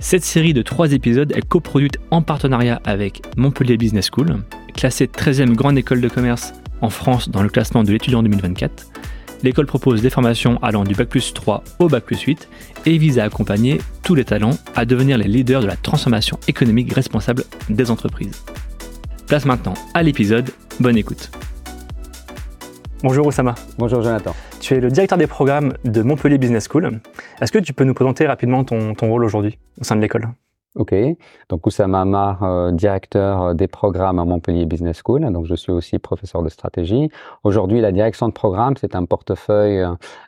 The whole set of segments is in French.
Cette série de trois épisodes est coproduite en partenariat avec Montpellier Business School, classée 13e grande école de commerce en France dans le classement de l'étudiant 2024. L'école propose des formations allant du Bac plus 3 au Bac plus 8 et vise à accompagner tous les talents à devenir les leaders de la transformation économique responsable des entreprises. Place maintenant à l'épisode, bonne écoute. Bonjour Oussama. Bonjour Jonathan. Tu es le directeur des programmes de Montpellier Business School. Est-ce que tu peux nous présenter rapidement ton, rôle aujourd'hui au sein de l'école? Ok, donc Oussama Amar, euh, directeur des programmes à Montpellier Business School. Donc je suis aussi professeur de stratégie. Aujourd'hui, la direction de programme, c'est un portefeuille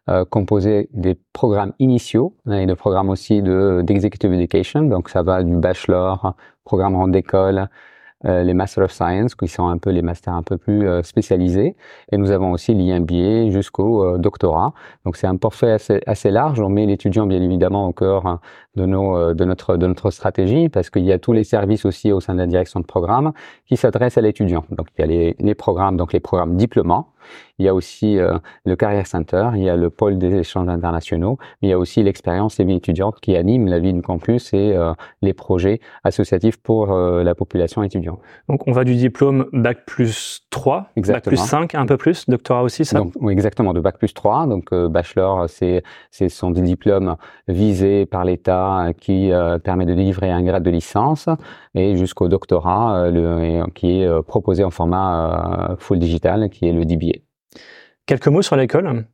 euh, composé des programmes initiaux et de programmes aussi d'executive education. Donc ça va du bachelor, programme en école, euh, les Master of Science, qui sont un peu les masters un peu plus euh, spécialisés. Et nous avons aussi l'IMBA jusqu'au euh, doctorat. Donc c'est un portefeuille assez, assez, large. On met l'étudiant bien évidemment au cœur hein, de, nos, de, notre, de notre stratégie parce qu'il y a tous les services aussi au sein de la direction de programme qui s'adressent à l'étudiant. Donc il y a les, les programmes, donc les programmes diplômants il y a aussi euh, le Career Center, il y a le pôle des échanges internationaux, mais il y a aussi l'expérience et vie étudiante qui anime la vie du campus et euh, les projets associatifs pour euh, la population étudiante. Donc on va du diplôme Bac plus 3, Bac plus 5, un peu plus, doctorat aussi, ça? Donc, oui, Exactement, de Bac plus 3, donc bachelor, c'est ce sont des diplômes visés par l'État qui permet de délivrer un grade de licence, et jusqu'au doctorat le, qui est proposé en format full digital, qui est le DBA. Quelques mots sur l'école,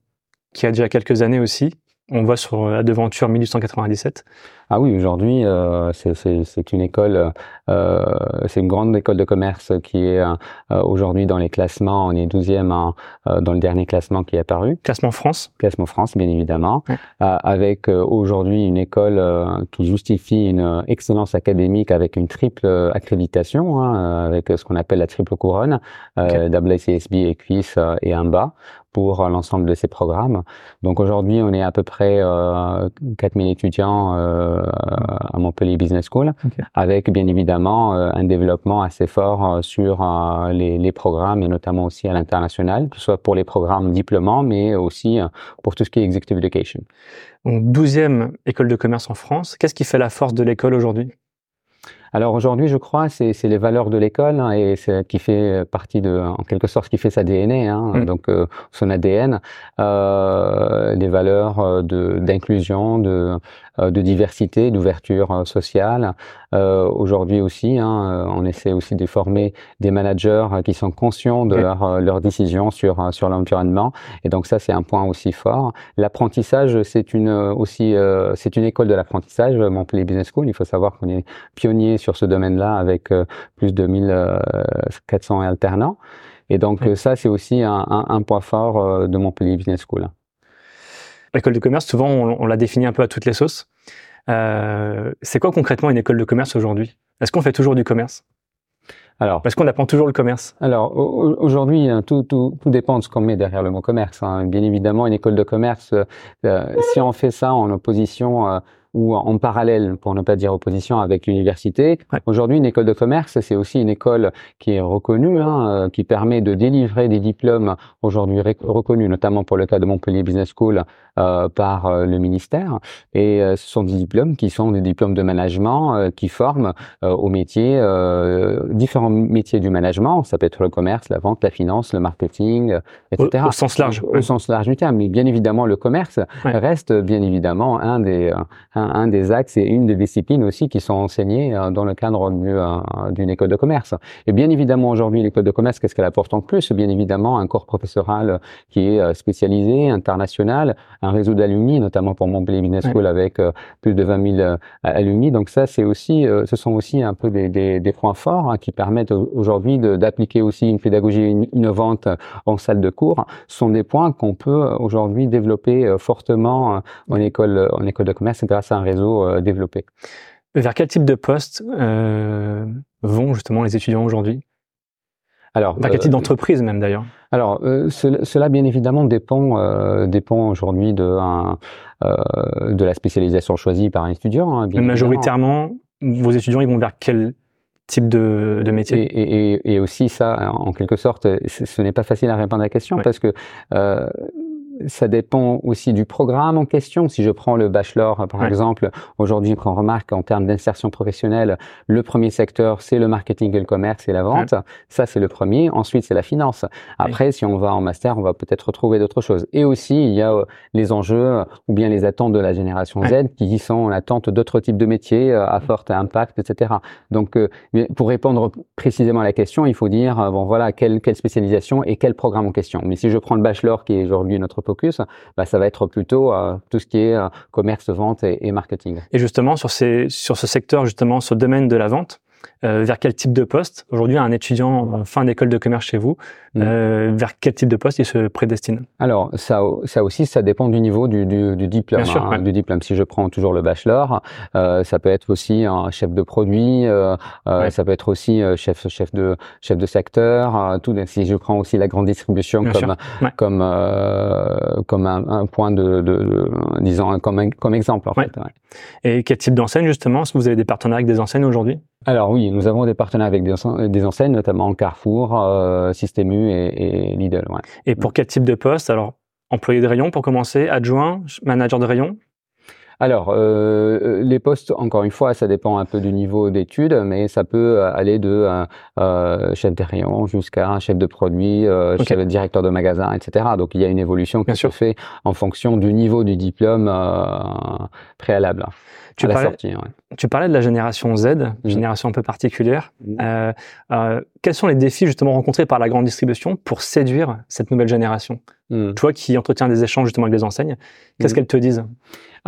qui a déjà quelques années aussi. On voit sur la devanture 1897. Ah oui, aujourd'hui, euh, c'est une école, euh, c'est une grande école de commerce qui est euh, aujourd'hui dans les classements. On est 12e euh, dans le dernier classement qui est apparu. Classement France. Classement France, bien évidemment. Euh, avec aujourd'hui une école qui justifie une excellence académique avec une triple accréditation, hein, avec ce qu'on appelle la triple couronne, okay. WCSB, EQUIS et AMBA pour l'ensemble de ces programmes. Donc aujourd'hui, on est à peu près 4000 étudiants à Montpellier Business School, avec bien évidemment euh, un développement assez fort euh, sur euh, les, les, programmes et notamment aussi à l'international, que ce soit pour les programmes diplômants, mais aussi pour tout ce qui est executive education. Donc 12e école de commerce en France. Qu'est-ce qui fait la force de l'école aujourd'hui? Alors aujourd'hui, je crois, c'est les valeurs de l'école hein, et c'est qui fait partie de, en quelque sorte, ce qui fait sa DNA, hein, mm. donc euh, son ADN, euh, des valeurs euh, d'inclusion, de, de, de, diversité, d'ouverture sociale. aujourd'hui aussi, hein, on essaie aussi de former des managers qui sont conscients de leurs leur décisions sur sur l'environnement et donc ça, c'est un point aussi fort. L'apprentissage, c'est une aussi c'est une école de l'apprentissage, Montpellier Business School. Il faut savoir qu'on est pionnier sur ce domaine-là avec euh, plus de 1400 euh, alternants. Et donc ça, c'est aussi un, point fort euh, de Montpellier Business School. L'école de commerce, souvent, on, l'a définit un peu à toutes les sauces. c'est quoi concrètement une école de commerce aujourd'hui? Est-ce qu'on fait toujours du commerce? Alors, parce qu'on apprend toujours le commerce. Alors aujourd'hui, hein, tout, tout, tout, dépend de ce qu'on met derrière le mot commerce. Hein. Bien évidemment, une école de commerce, si on fait ça en opposition ou en parallèle, pour ne pas dire opposition, avec l'université. Aujourd'hui, une école de commerce, c'est aussi une école qui est reconnue, hein, euh, qui permet de délivrer des diplômes aujourd'hui reconnus, notamment pour le cas de Montpellier Business School euh, par euh, le ministère. Et euh, ce sont des diplômes qui sont des diplômes de management qui forment au métier, différents métiers du management. Ça peut être le commerce, la vente, la finance, le marketing, etc. Au, sens large. Au, sens large du terme. Mais bien évidemment, le commerce reste bien évidemment un des un, des axes et une des disciplines aussi qui sont enseignées euh, dans le cadre euh, d'une école de commerce. Et bien évidemment, aujourd'hui, l'école de commerce, qu'est-ce qu'elle apporte en plus? Bien évidemment, un corps professoral qui est euh, spécialisé, international, un réseau d'alumni, notamment pour Montpellier Business School avec plus de 20 000 alumni. Donc ça, c'est aussi, ce sont aussi un peu des, des, des points forts hein, qui permettent aujourd'hui d'appliquer aussi une pédagogie innovante en salle de cours. Ce sont des points qu'on peut aujourd'hui développer fortement en école, en école de commerce grâce à un réseau euh, développé. Vers quel type de poste vont justement les étudiants aujourd'hui? Alors, vers quel type d'entreprise même d'ailleurs Alors, cela bien évidemment dépend dépend aujourd'hui de de la spécialisation choisie par un étudiant. Hein, majoritairement, vos étudiants ils vont vers quel type de, de métier? Et, et, et, aussi ça, en quelque sorte, ce, n'est pas facile à répondre à la question parce que euh, ça dépend aussi du programme en question. Si je prends le bachelor, par exemple, aujourd'hui, qu'on remarque en termes d'insertion professionnelle, le premier secteur, c'est le marketing et le commerce et la vente. Ça, c'est le premier. Ensuite, c'est la finance. Après, si on va en master, on va peut-être retrouver d'autres choses. Et aussi, il y a euh, les enjeux euh, ou bien les attentes de la génération Z qui sont en attente d'autres types de métiers euh, à fort impact, etc. Donc, pour répondre précisément à la question, il faut dire, bon, voilà, quelle, quelle spécialisation et quel programme en question. Mais si je prends le bachelor qui est aujourd'hui notre focus, bah, ça va être plutôt euh, tout ce qui est euh, commerce, vente et, marketing. Et justement, sur, ces, sur ce secteur, justement, ce domaine de la vente, euh, vers quel type de poste? Aujourd'hui, un étudiant fin d'école de commerce chez vous, mm. euh, vers quel type de poste il se prédestine? Alors, ça, ça aussi, ça dépend du niveau du, du, du diplôme. Bien sûr, hein, Du diplôme. Si je prends toujours le bachelor, euh, ça peut être aussi un chef de produit, ça peut être aussi chef, chef de chef de secteur. tout. Si je prends aussi la grande distribution comme comme comme un, un, point de, de, de disons comme comme exemple en fait. Et quel type d'enseigne justement Est-ce que vous avez des partenariats avec des enseignes aujourd'hui? Alors oui, nous avons des partenaires avec des, enseignes, notamment Carrefour, euh, Système U et, Lidl. Et pour quel type de poste? Alors, employé de rayon pour commencer, adjoint, manager de rayon? Alors, euh, euh, les postes, encore une fois, ça dépend un peu du niveau d'études, mais ça peut aller de euh, chef de rayon jusqu'à chef de produit, euh, chef de directeur de magasin, etc. Donc, il y a une évolution qui se fait en fonction du niveau du diplôme préalable tu parlais, Tu parlais de la génération Z, mmh. génération un peu particulière. Mmh. Euh, euh, quels sont les défis justement rencontrés par la grande distribution pour séduire cette nouvelle génération? Mmh. Toi qui entretiens des échanges justement avec les enseignes, qu'est-ce qu'elles te disent?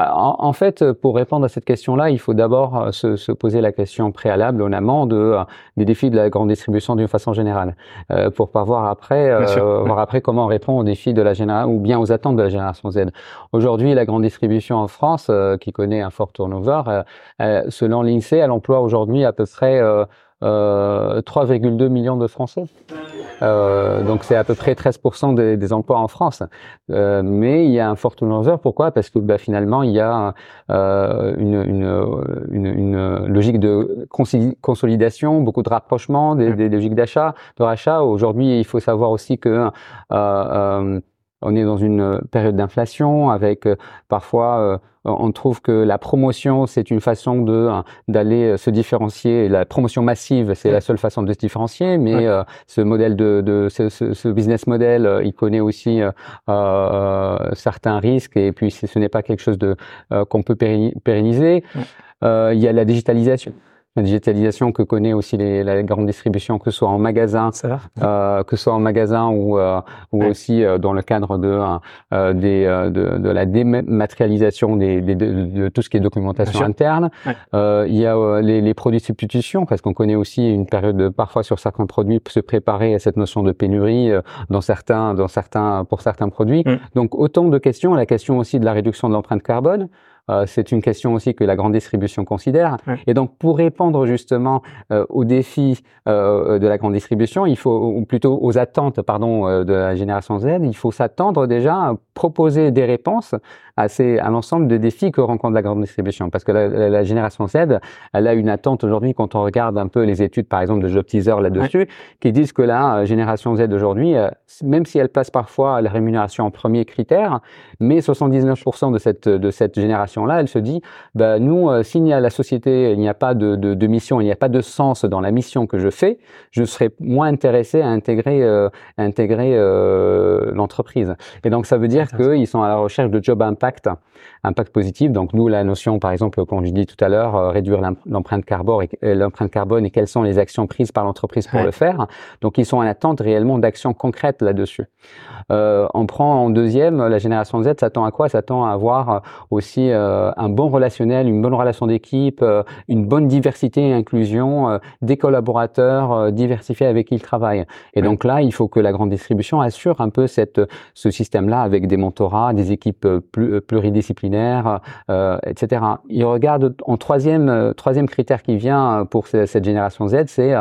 Ah, en, fait, pour répondre à cette question-là, il faut d'abord euh, se, se, poser la question préalable en amont de, euh, des défis de la grande distribution d'une façon générale, euh, pour pas voir après, euh, voir après comment on répond aux défis de la génération ou bien aux attentes de la génération Z. Aujourd'hui, la grande distribution en France, qui connaît un fort turnover, selon l'INSEE, elle emploie aujourd'hui à peu près 3,2 millions de Français. Euh, donc c'est à peu près 13% des, des, emplois en France. Euh, mais il y a un fort turnover. Pourquoi? Parce que bah, finalement il y a euh, une, une, une, une, logique de consolidation, beaucoup de rapprochement, des, des logiques d'achat, de rachat. Aujourd'hui, il faut savoir aussi que euh, euh, on est dans une période d'inflation avec euh, parfois euh, on trouve que la promotion c'est une façon de euh, d'aller se différencier. La promotion massive c'est la seule façon de se différencier, mais ce modèle de, de ce, ce, business model il connaît aussi certains risques. Et puis ce n'est pas quelque chose de qu'on peut pérenniser. il y a la digitalisation la digitalisation que connaît aussi les, la grande distribution, que ce soit en magasin, euh, que ce soit en magasin ou, euh, ou aussi euh, dans le cadre de, euh, des, euh, de, de, la dématérialisation des, des de, tout ce qui est documentation interne. il y a les, les, produits de substitution, parce qu'on connaît aussi une période parfois sur certains produits se préparer à cette notion de pénurie dans certains, dans certains, pour certains produits. Mm. Donc autant de questions, la question aussi de la réduction de l'empreinte carbone. Euh, c'est une question aussi que la grande distribution considère. Et donc, pour répondre justement euh, aux défis euh, de la grande distribution, il faut, ou plutôt aux attentes, pardon, de la génération Z, il faut s'attendre déjà proposer des réponses à, ces, à l'ensemble de défis que rencontre la grande distribution. Parce que la, génération Z, elle a une attente aujourd'hui quand on regarde un peu les études, par exemple, de Job Teaser là-dessus, qui disent que la génération Z aujourd'hui, même si elle place parfois la rémunération en premier critère, mais 79% de cette, de cette génération là elle se dit, bah, nous, euh, s'il n'y a la société, il n'y a pas de, de, de mission, il n'y a pas de sens dans la mission que je fais, je serai moins intéressé à intégrer, euh, intégrer euh, l'entreprise. Et donc, ça veut dire qu'ils sont à la recherche de job impact, impact positif. Donc, nous, la notion, par exemple, comme je dis tout à l'heure, euh, réduire l'empreinte carbone, et, l'empreinte carbone et quelles sont les actions prises par l'entreprise pour le faire. Donc, ils sont en attente réellement d'actions concrètes là-dessus. Euh, on prend en deuxième, la génération Z s'attend à quoi? S'attend à avoir aussi euh, un bon relationnel, une bonne relation d'équipe, euh, une bonne diversité et inclusion, euh, des collaborateurs diversifiés avec qui ils travaillent. Et donc là, il faut que la grande distribution assure un peu cette, ce système-là avec des mentorats, des équipes pluridisciplinaires, etc. Ils regardent en troisième troisième critère qui vient pour cette génération Z, c'est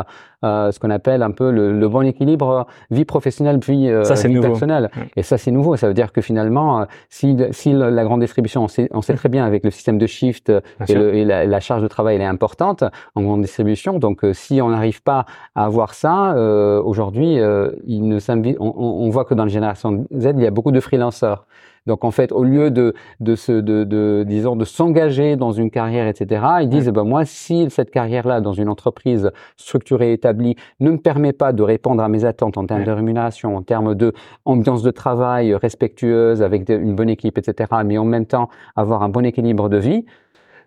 euh, ce qu'on appelle un peu le, le, bon équilibre vie professionnelle euh, vie personnelle. Et ça c'est nouveau. Ça veut dire que finalement, euh, si, si la grande distribution, on sait, on sait très bien avec le système de shift et, le, et la, la, charge de travail elle est importante en grande distribution. Donc si on n'arrive pas à avoir ça, aujourd'hui, il ne on, on voit que dans la génération Z, il y a beaucoup de freelanceurs. Donc en fait, au lieu de de se de, de disons de s'engager dans une carrière, etc., ils disent ben moi si cette carrière-là dans une entreprise structurée établie ne me permet pas de répondre à mes attentes en termes de rémunération, en termes de ambiance de travail respectueuse avec une bonne équipe, etc., mais en même temps avoir un bon équilibre de vie,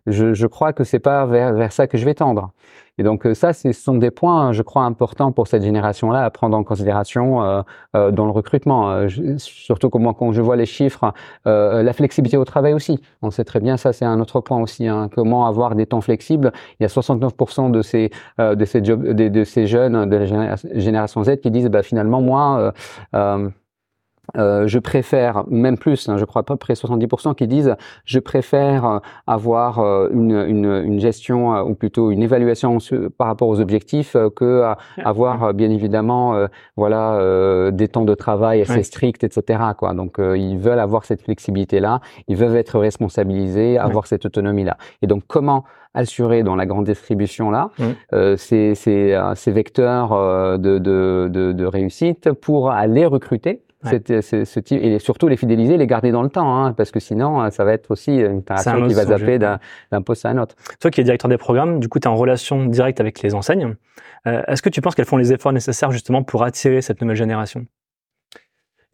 je, je crois que c'est pas vers, vers ça que je vais tendre. Et donc euh, ça, ce sont des points, je crois, importants pour cette génération-là à prendre en considération euh, euh, dans le recrutement. Euh, surtout comment quand je vois les chiffres, la flexibilité au travail aussi. On sait très bien, ça c'est un autre point aussi. Hein, comment avoir des temps flexibles. Il y a 69% de ces de ces jobs, de, de, ces jeunes de la génération Z qui disent, bah finalement moi. Euh, je préfère, même plus, hein, je crois à peu près 70% qui disent, je préfère euh, avoir euh, une, une, une, gestion ou plutôt une évaluation par rapport aux objectifs que avoir bien évidemment, voilà, des temps de travail assez stricts, etc. Quoi. Donc ils veulent avoir cette flexibilité là, ils veulent être responsabilisés, avoir cette autonomie là. Et donc comment assurer dans la grande distribution là ces, ces, ces, vecteurs de, de, de, de réussite pour aller recruter ce type, et surtout les fidéliser, les garder dans le temps, hein, parce que sinon, euh, ça va être aussi une interaction qui va zapper d'un poste à un autre. Toi qui es directeur des programmes, du coup, tu es en relation directe avec les enseignes. Euh, Est-ce que tu penses qu'elles font les efforts nécessaires justement pour attirer cette nouvelle génération?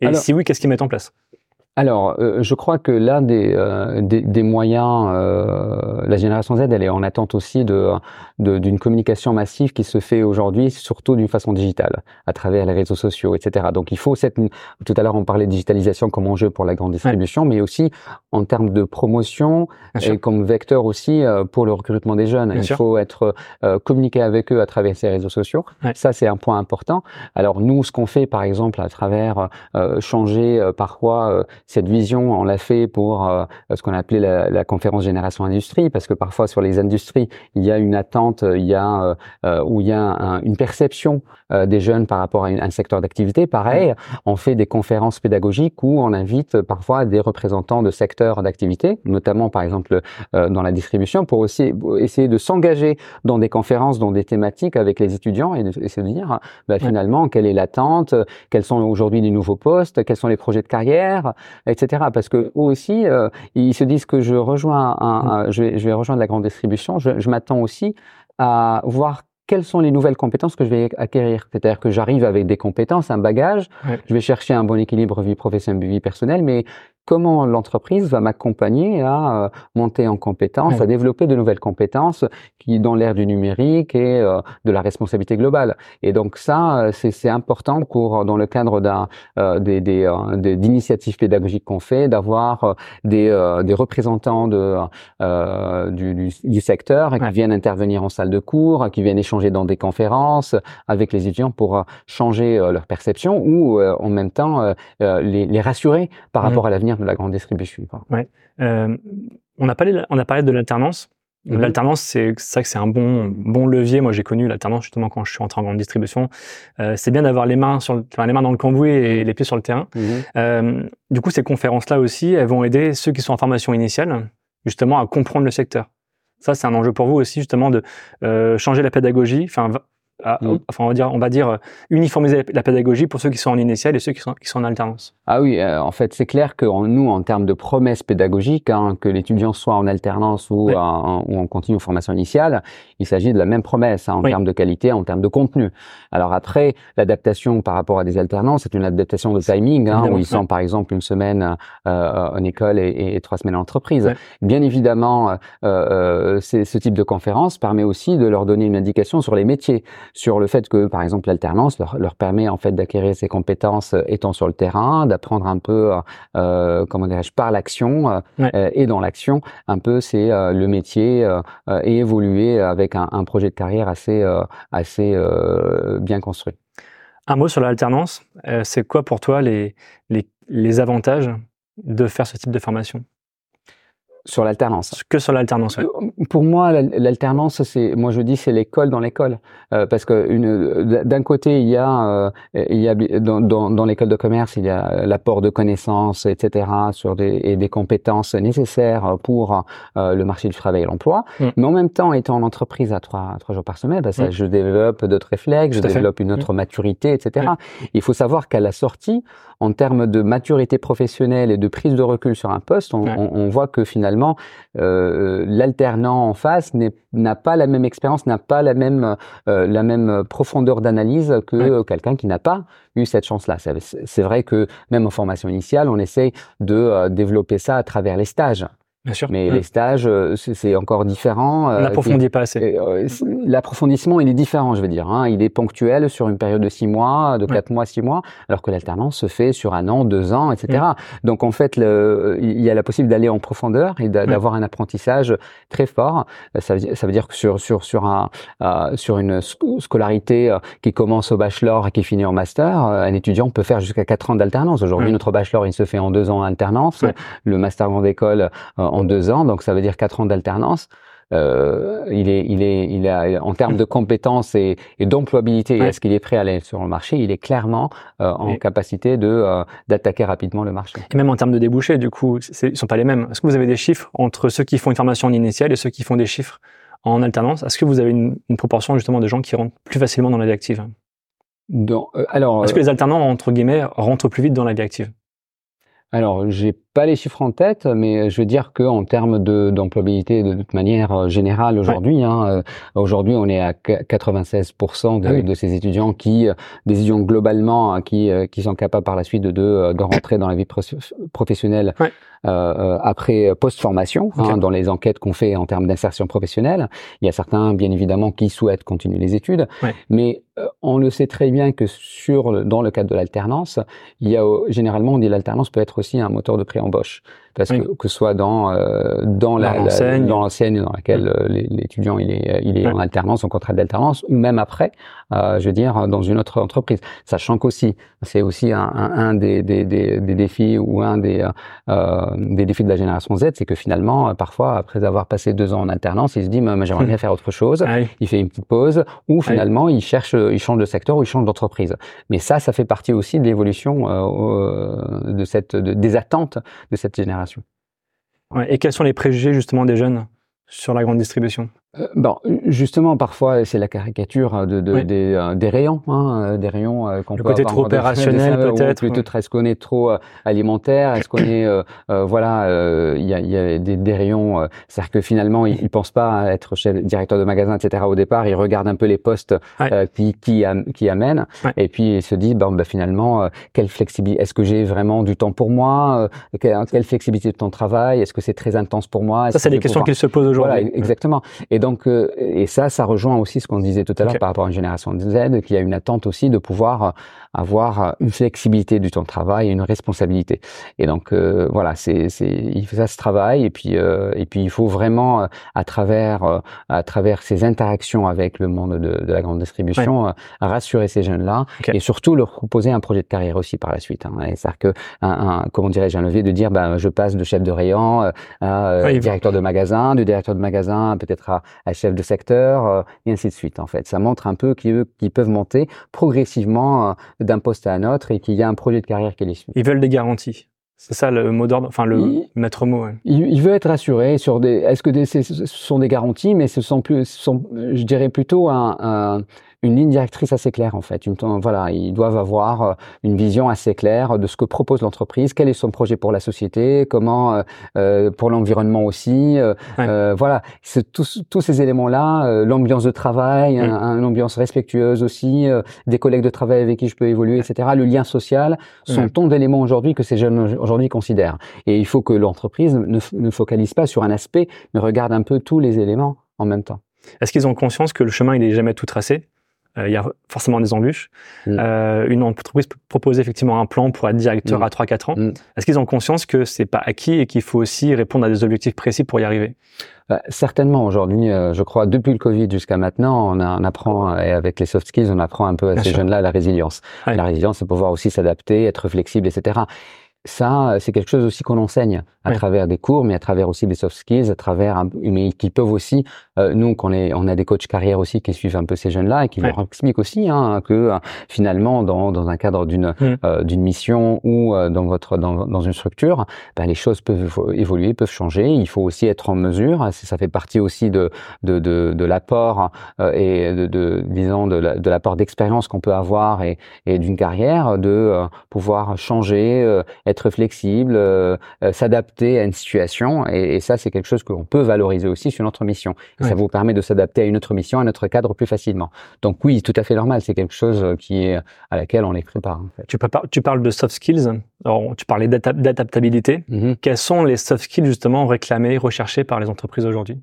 Et si oui, qu'est-ce qu'ils mettent en place? Alors, euh, je crois que l'un des, euh, des, des, moyens, euh, la génération Z, elle est en attente aussi de d'une communication massive qui se fait aujourd'hui, surtout d'une façon digitale, à travers les réseaux sociaux, etc. Donc, il faut cette. Tout à l'heure, on parlait de digitalisation comme enjeu pour la grande distribution, mais aussi en termes de promotion et comme vecteur aussi pour le recrutement des jeunes. il faut être communiqué avec eux à travers ces réseaux sociaux. Ça, c'est un point important. Alors, nous, ce qu'on fait, par exemple, à travers changer parfois cette vision, on l'a fait pour euh, ce qu'on a appelé la, la, conférence Génération Industrie, parce que parfois sur les industries, il y a une attente, il y a euh, euh où il y a une perception euh, des jeunes par rapport à un secteur d'activité. Pareil, on fait des conférences pédagogiques où on invite parfois des représentants de secteurs d'activité, notamment par exemple dans la distribution, pour aussi essayer de s'engager dans des conférences, dans des thématiques avec les étudiants et, de, se dire bah, finalement quelle est l'attente, quels sont aujourd'hui les nouveaux postes, quels sont les projets de carrière, etc. Parce que eux aussi, euh, ils se disent que je rejoins, un, mm. je, vais, je, vais, rejoindre la grande distribution. Je, je m'attends aussi à voir quelles sont les nouvelles compétences que je vais acquérir. C'est-à-dire que j'arrive avec des compétences, un bagage, je vais chercher un bon équilibre vie professionnelle, vie personnelle, mais comment l'entreprise va m'accompagner à euh, monter en compétences, à développer de nouvelles compétences qui dans l'ère du numérique et euh, de la responsabilité globale. Et donc ça, euh, c'est important pour dans le cadre d'un des, des, d'initiatives pédagogiques qu'on fait, d'avoir des, des représentants de du, du, secteur qui viennent intervenir en salle de cours, qui viennent échanger dans des conférences avec les étudiants pour changer leur perception ou en même temps les, les rassurer par mmh. rapport à l'avenir de la grande distribution. Ouais. Euh, on, a parlé, on a parlé de l'alternance. Mhm. L'alternance, c'est ça que c'est un bon bon levier. Moi, j'ai connu l'alternance justement quand je suis entré en grande distribution. Euh, c'est bien d'avoir les mains sur le, les mains dans le cambouis et les pieds sur le terrain. Mhm. Euh, du coup, ces conférences-là aussi, elles vont aider ceux qui sont en formation initiale justement à comprendre le secteur. Ça, c'est un enjeu pour vous aussi justement de euh, changer la pédagogie. Enfin, Mm. enfin on va dire, on va dire euh, uniformiser la pédagogie pour ceux qui sont en initial et ceux qui sont, qui sont en alternance. Ah oui, euh, en fait, c'est clair que nous, en termes de promesses pédagogiques, hein, que l'étudiant soit en alternance ou, en, ou en continu formation initiale, il s'agit de la même promesse hein, en termes de qualité, en termes de contenu. Alors après, l'adaptation par rapport à des alternances, c'est une adaptation de timing, hein, où ils sont par exemple une semaine euh, en école et, et, trois semaines en entreprise. Bien évidemment, euh, ce type de conférence permet aussi de leur donner une indication sur les métiers sur le fait que, par exemple, l'alternance leur, leur, permet en fait d'acquérir ces compétences euh, étant sur le terrain, d'apprendre un peu, euh, euh comment dirais-je, par l'action euh, et dans l'action, un peu c'est le métier et évoluer avec un, un, projet de carrière assez assez bien construit. Un mot sur l'alternance, c'est quoi pour toi les, les, les avantages de faire ce type de formation? Sur l'alternance. Que sur l'alternance. Euh, pour moi, l'alternance, c'est, moi je dis, c'est l'école dans l'école, euh, parce que une, d'un côté, il y a, euh, il y a dans, dans, dans l'école de commerce, il y a l'apport de connaissances, etc., sur des et des compétences nécessaires pour le marché du travail et l'emploi. Mm. Mais en même temps, étant en entreprise à trois trois jours par semaine, bah, ça, mm. je développe d'autres réflexes, je développe une autre mm. maturité, etc. Il faut savoir qu'à la sortie, en termes de maturité professionnelle et de prise de recul sur un poste, on, on, on voit que finalement, euh, l'alternant en face n'a pas la même expérience, n'a pas la même, euh, la même profondeur d'analyse que quelqu'un qui n'a pas eu cette chance-là. C'est vrai que même en formation initiale, on essaye de euh, développer ça à travers les stages. Bien sûr. Mais les stages, euh, c'est encore différent. On n'approfondit pas assez. Euh, l'approfondissement, il est différent, je veux dire. Hein. Il est ponctuel sur une période de six mois, de quatre mois, six mois, alors que l'alternance se fait sur un an, deux ans, etc. Mm. Donc en fait, le, il y a la possibilité d'aller en profondeur et d'avoir un apprentissage très fort. Ça veut, ça veut dire que sur sur sur un euh, sur une scolarité qui commence au bachelor et qui finit en master, un étudiant peut faire jusqu'à quatre ans d'alternance. Aujourd'hui, notre bachelor, il se fait en deux ans en alternance. Le master grande école en deux ans, donc ça veut dire quatre ans d'alternance. Euh, il est, il est, il a, en termes de compétences et, d'employabilité, est-ce qu'il est prêt à aller sur le marché? Il est clairement euh, en capacité de euh, d'attaquer rapidement le marché. Et même en termes de débouchés, du coup, ils sont pas les mêmes. Est-ce que vous avez des chiffres entre ceux qui font une formation initiale et ceux qui font des chiffres en alternance? Est-ce que vous avez une, proportion justement de gens qui rentrent plus facilement dans la vie active? Alors, est-ce que les alternants entre guillemets rentrent plus vite dans la vie active? alors, j'ai pas les chiffres en tête, mais je veux dire que en termes de d'employabilité de toute manière euh, générale aujourd'hui, hein, euh, aujourd'hui on est à 96% de, ah de, ces étudiants qui, euh, des étudiants globalement, hein, qui qui sont capables par la suite de de, rentrer dans la vie professionnelle. Euh, après post-formation, hein, dans les enquêtes qu'on fait en termes d'insertion professionnelle. Il y a certains, bien évidemment, qui souhaitent continuer les études, mais on le sait très bien que sur dans le cadre de l'alternance, il y a généralement on dit l'alternance peut être aussi un moteur de pré boş. Parce que que ce soit dans euh, dans la, dans l'enseigne. dans laquelle euh, l'étudiant il est il est en alternance en contrat d'alternance ou même après euh, je veux dire dans une autre entreprise. Sachant qu'aussi c'est aussi un, un, un des, des, des, des, défis ou un des euh, des défis de la génération Z c'est que finalement parfois après avoir passé deux ans en alternance il se dit mais j'aimerais bien faire autre chose. Ah il fait une petite pause ou ah finalement il cherche il change de secteur ou il change d'entreprise. Mais ça ça fait partie aussi de l'évolution euh, de cette de, des attentes de cette génération et quels sont les préjugés justement des jeunes sur la grande distribution? Euh, bon, justement, parfois, c'est la caricature de, de des, euh, des, rayons, hein, euh, des rayons euh, qu'on peut côté trop opérationnel peut-être, plutôt très ce qu'on est trop alimentaire, est-ce qu'on est, voilà, il y a, y, a, des, des rayons, c'est-à-dire que finalement, ils, ils pensent pas à être chef, directeur de magasin, etc. Au départ, ils regardent un peu les postes qui qui, qui amènent, et puis ils se disent, bon, bah, finalement, quelle flexibilité, est-ce que j'ai vraiment du temps pour moi, quelle, quelle, flexibilité de temps de travail, est-ce que c'est très intense pour moi Ça, c'est des questions qu'ils se posent aujourd'hui. Voilà, exactement. Et donc, euh, et ça, ça rejoint aussi ce qu'on disait tout à l'heure par rapport à une génération Z, qu'il y a une attente aussi de pouvoir avoir une flexibilité du temps de travail et une responsabilité. Et donc, euh, voilà, c'est, c'est, ça se travaille et puis, et puis il faut vraiment, à travers, à travers ces interactions avec le monde de, de la grande distribution, rassurer ces jeunes-là et surtout leur proposer un projet de carrière aussi par la suite. Hein. C'est-à-dire que, un, un, comment dirais-je, un levier de dire, ben, je passe de chef de rayon à directeur de magasin, de directeur de magasin peut-être à, à chef de secteur, euh, et ainsi de suite. En fait, ça montre un peu qu'ils peuvent monter progressivement euh, d'un poste à un autre et qu'il y a un projet de carrière qui les suit. Ils veulent des garanties. C'est ça le mot d'ordre, enfin le maître mot. Il, il, veut être rassuré sur des. Est-ce que des, ce sont des garanties, mais ce sont plus, ce sont, je dirais plutôt un, un, une ligne directrice assez claire en fait. Une, voilà, ils doivent avoir euh, une vision assez claire de ce que propose l'entreprise, quel est son projet pour la société, comment euh, euh pour l'environnement aussi. Euh, euh voilà, tous, tous ces éléments-là, l'ambiance de travail, une ambiance respectueuse aussi, des collègues de travail avec qui je peux évoluer, etc. Le lien social sont tant d'éléments aujourd'hui que ces jeunes aujourd'hui considèrent. Et il faut que l'entreprise ne, ne focalise pas sur un aspect, mais regarde un peu tous les éléments en même temps. Est-ce qu'ils ont conscience que le chemin il est jamais tout tracé? Il y a forcément des embûches. Mm. Euh, une entreprise peut proposer effectivement un plan pour être directeur mm. à 3-4 ans. Mm. Est-ce qu'ils ont conscience que c'est pas acquis et qu'il faut aussi répondre à des objectifs précis pour y arriver? Bah, certainement aujourd'hui, euh, je crois, depuis le Covid jusqu'à maintenant, on, a, on, apprend et avec les soft skills, on apprend un peu à ces jeunes-là la résilience. La résilience, c'est pouvoir aussi s'adapter, être flexible, etc ça, c'est quelque chose aussi qu'on enseigne à travers des cours, mais à travers aussi des soft skills, à travers, mais qui peuvent aussi, euh, nous, qu'on est, on a des coachs carrière aussi qui suivent un peu ces jeunes-là et qui leur expliquent aussi hein, que euh, finalement, dans, dans un cadre d'une mm. euh, d'une mission ou dans votre dans, dans une structure, ben, les choses peuvent évoluer, peuvent changer. Il faut aussi être en mesure. Ça fait partie aussi de de, de, de l'apport et de, de disons de, l'apport d'expérience qu'on peut avoir et, et d'une carrière, de pouvoir changer, être flexible, s'adapter à une situation. Et, ça, c'est quelque chose qu'on peut valoriser aussi sur notre mission. Et ça vous permet de s'adapter à une autre mission, à notre cadre plus facilement. Donc oui, tout à fait normal. C'est quelque chose euh, qui est à laquelle on les prépare. En fait. tu, tu, parles de soft skills. Alors, tu parlais d'adaptabilité. Mm-hmm. Quels sont les soft skills justement réclamés, recherchés par les entreprises aujourd'hui?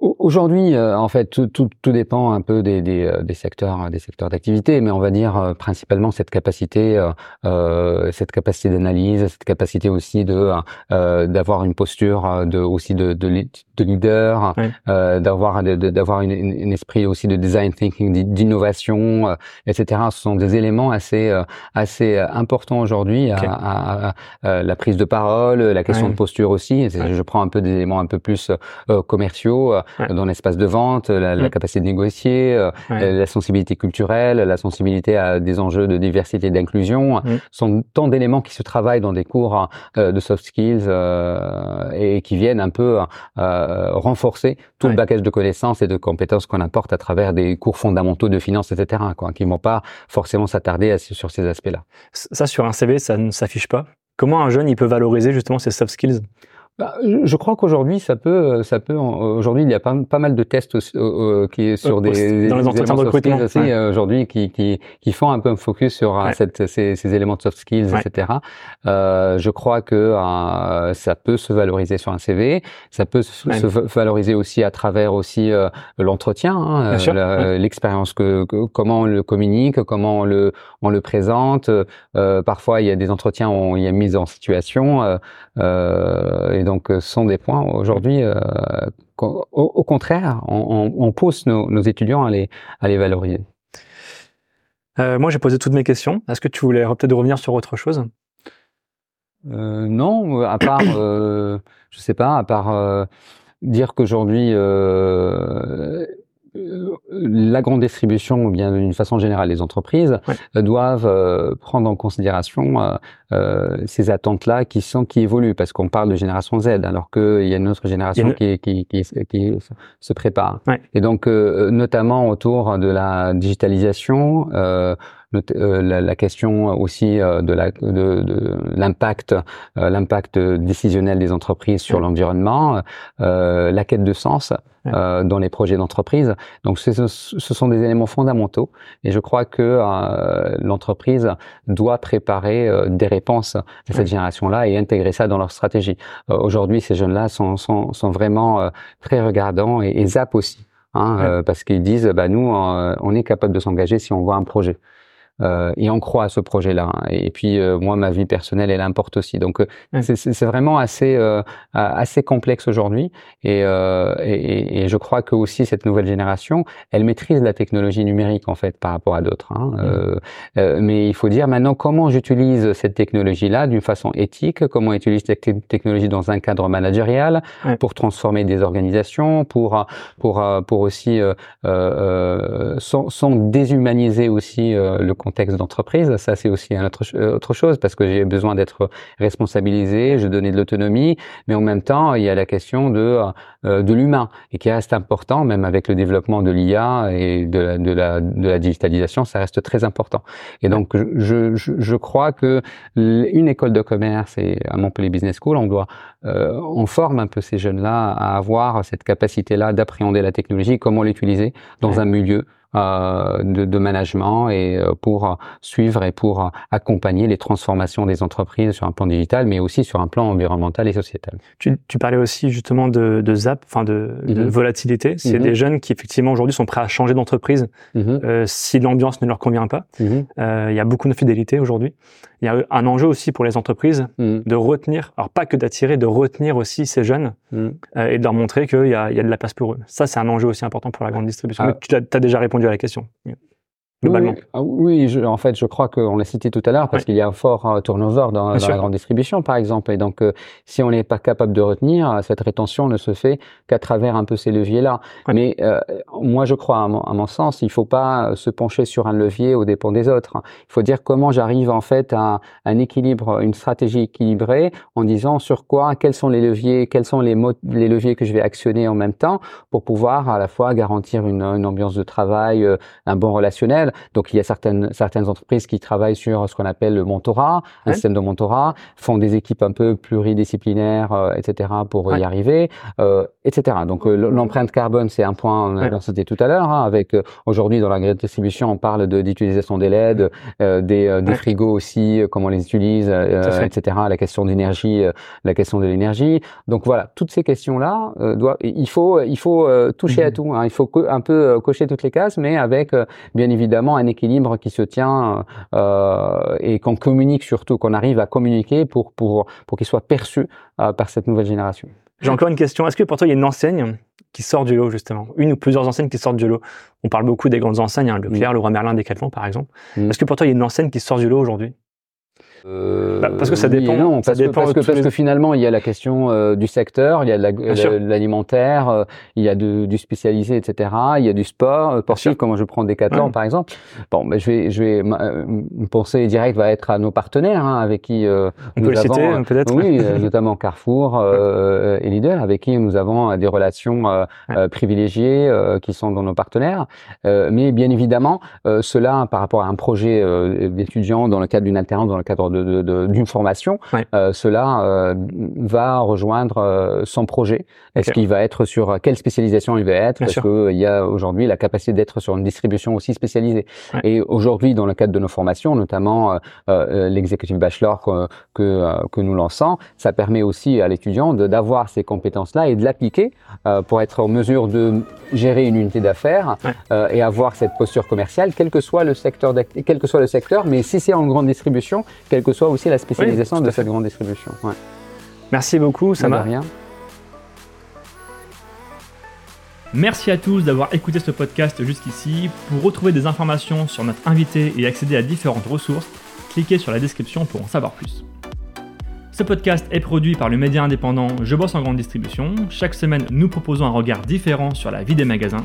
Aujourd'hui, euh, en fait, tout, tout, tout, dépend un peu des, des, euh, des secteurs, des secteurs d'activité, mais on va dire euh, principalement cette capacité, euh, cette capacité d'analyse, cette capacité aussi de d'avoir une posture de aussi de, de, de leader, d'avoir d'avoir une, une, esprit aussi de design thinking, d'innovation, etc. Ce sont des éléments assez assez importants aujourd'hui à, à, la prise de parole, la question de posture aussi. Je prends un peu des éléments un peu plus commerciaux dans l'espace de vente, la, la, capacité de négocier, euh, la sensibilité culturelle, la sensibilité à des enjeux de diversité et d'inclusion, sont tant d'éléments qui se travaillent dans des cours euh, de soft skills euh, et qui viennent un peu renforcer tout le bagage de connaissances et de compétences qu'on apporte à travers des cours fondamentaux de finance, etc., quoi, qui ne vont pas forcément s'attarder sur ces aspects-là. Ça, sur un CV, ça ne s'affiche pas. Comment un jeune il peut valoriser justement ces soft skills? Bah, je crois qu'aujourd'hui, ça peut, ça peut. Aujourd'hui, il y a pas, pas mal de tests euh, qui sur euh, des dans les entretiens de recrutement aussi euh, aujourd'hui qui, qui, qui font un peu un focus sur euh, cette, ces, ces, éléments de soft skills, etc. Euh, je crois que ça peut se valoriser sur un CV, ça peut se, valoriser aussi à travers aussi l'entretien, hein, l'expérience que, comment on le communique, comment on le on le présente. parfois, il y a des entretiens où il y a mise en situation. et donc, ce sont des points aujourd'hui, euh, au, contraire, on, pousse nos, étudiants à les, à les valoriser. Euh, moi, j'ai posé toutes mes questions. Est-ce que tu voulais peut-être revenir sur autre chose? Euh, Non, à part, je sais pas, à part dire qu'aujourd'hui, euh, la grande distribution, ou bien d'une façon générale les entreprises, euh, doivent euh, prendre en considération ces attentes-là qui sont qui évoluent, parce qu'on parle de génération Z, alors qu'il y a une autre génération qui, qui, qui, qui, se prépare. Et donc, notamment autour de la digitalisation, euh, la, question aussi euh, de l'impact, de, euh, l'impact décisionnel des entreprises sur l'environnement, la quête de sens dans les projets d'entreprise. Donc, ce, ce, sont des éléments fondamentaux, et je crois que l'entreprise doit préparer des réponses à cette génération-là et intégrer ça dans leur stratégie. Aujourd'hui, ces jeunes-là sont, sont, sont, vraiment très regardants et, et zappent aussi. Hein, parce qu'ils disent, bah, nous, on est capable de s'engager si on voit un projet. Euh, et on croit à ce projet-là. Et puis euh, moi, ma vie personnelle, elle importe aussi. Donc euh, c'est vraiment assez assez complexe aujourd'hui. Et, et, et, je crois que aussi cette nouvelle génération, elle maîtrise la technologie numérique en fait par rapport à d'autres. Hein. mais il faut dire maintenant comment j'utilise cette technologie-là d'une façon éthique, comment j'utilise cette technologie dans un cadre managérial pour transformer des organisations, pour pour pour aussi sans, sans, déshumaniser aussi le contexte d'entreprise. Ça, c'est aussi autre, euh, autre chose parce que j'ai besoin d'être responsabilisé, je donner de l'autonomie, mais en même temps, il y a la question de euh, de l'humain et qui reste important, même avec le développement de l'IA et de la, de la, de la digitalisation, ça reste très important. Et donc, je, je, je crois que une école de commerce et à Montpellier Business School, on doit euh, on forme un peu ces jeunes-là à avoir cette capacité-là d'appréhender la technologie, comment l'utiliser dans un milieu euh, de, de, management et euh, pour suivre et pour accompagner les transformations des entreprises sur un plan digital, mais aussi sur un plan environnemental et sociétal. Tu, tu parlais aussi justement de, de ZAP, enfin de, de, mhm. volatilité. C'est mhm. des jeunes qui effectivement aujourd'hui sont prêts à changer d'entreprise mhm. euh, si l'ambiance ne leur convient pas. Euh, il y a beaucoup de fidélité aujourd'hui. Il y a un enjeu aussi pour les entreprises de retenir, alors pas que d'attirer, de retenir aussi ces jeunes euh, et de leur montrer qu'il y a, il y a de la place pour eux. Ça, c'est un enjeu aussi important pour la grande distribution. Ah. tu as, as déjà répondu à la question. Globalement Oui, ah en fait, je crois qu'on l'a cité tout à l'heure parce qu'il y a un fort euh, turnover dans, dans la grande distribution, par exemple. Et donc, euh, si on n'est pas capable de retenir, euh, cette rétention ne se fait qu'à travers un peu ces leviers-là. Mais moi, je crois, à mon, sens, il ne faut pas se pencher sur un levier au dépens des autres. Il faut dire comment j'arrive en fait à un équilibre, une stratégie équilibrée en disant sur quoi, quels sont les leviers, quels sont les, les leviers que je vais actionner en même temps pour pouvoir à la fois garantir une, une ambiance de travail, un bon relationnel donc il y a certaines certaines entreprises qui travaillent sur ce qu'on appelle le mentorat, un système de mentorat, font des équipes un peu pluridisciplinaires, euh, etc. pour y arriver, euh, etc. Donc euh, l'empreinte carbone c'est un point on a cité tout à l'heure. Hein, avec aujourd'hui dans la grande distribution on parle de d'utilisation des LED, des, des frigos aussi, comment on les utilise, etc. La question d'énergie, la question de l'énergie. Donc voilà toutes ces questions là doivent il faut il faut toucher à mhm. tout. Hein, il faut un peu cocher toutes les cases, mais avec bien évidemment un équilibre qui se tient euh, et qu'on communique surtout, qu'on arrive à communiquer pour, pour, pour qu'il soit perçu euh, par cette nouvelle génération. J'ai encore une question. Est-ce que pour toi, il y a une enseigne qui sort du lot, justement? Une ou plusieurs enseignes qui sortent du lot? On parle beaucoup des grandes enseignes, hein, le Leclerc, mm. le Roi Merlin, Decathlon, par exemple. Mm. Est-ce que pour toi, il y a une enseigne qui sort du lot aujourd'hui? Euh, bah, parce que ça dépend. non, ça parce, dépend que, parce, que, finalement il y a la question euh, du secteur, il y a de l'alimentaire, euh, il y a de, du spécialisé, etc. Il y a du sport, euh, sportif, comme je prends Decathlon par exemple. Bon, je vais, je vais, une pensée directe va être à nos partenaires hein, avec qui on nous peut avons, citer peut-être. Oui, notamment Carrefour et Lidl, avec qui nous avons des relations privilégiées qui sont dans nos partenaires. mais bien évidemment, cela par rapport à un projet d'étudiant dans le cadre d'une alternance, dans le cadre d'une formation, euh, cela euh, va rejoindre euh, son projet. Est-ce qu'il va être sur quelle spécialisation il va être? Parce qu'il y a aujourd'hui la capacité d'être sur une distribution aussi spécialisée. Et aujourd'hui, dans le cadre de nos formations, notamment l'executive bachelor que, que, que, nous lançons, ça permet aussi à l'étudiant d'avoir ces compétences-là et de l'appliquer pour être en mesure de gérer une unité d'affaires et avoir cette posture commerciale, quel que soit le secteur, quel que soit le secteur. Mais si c'est en grande distribution, quelle que soit aussi la spécialisation de cette grande distribution. Merci beaucoup, ça m'a rien. Merci à tous d'avoir écouté ce podcast jusqu'ici. Pour retrouver des informations sur notre invité et accéder à différentes ressources, cliquez sur la description pour en savoir plus. Ce podcast est produit par le média indépendant Je bosse en grande distribution. Chaque semaine, nous proposons un regard différent sur la vie des magasins,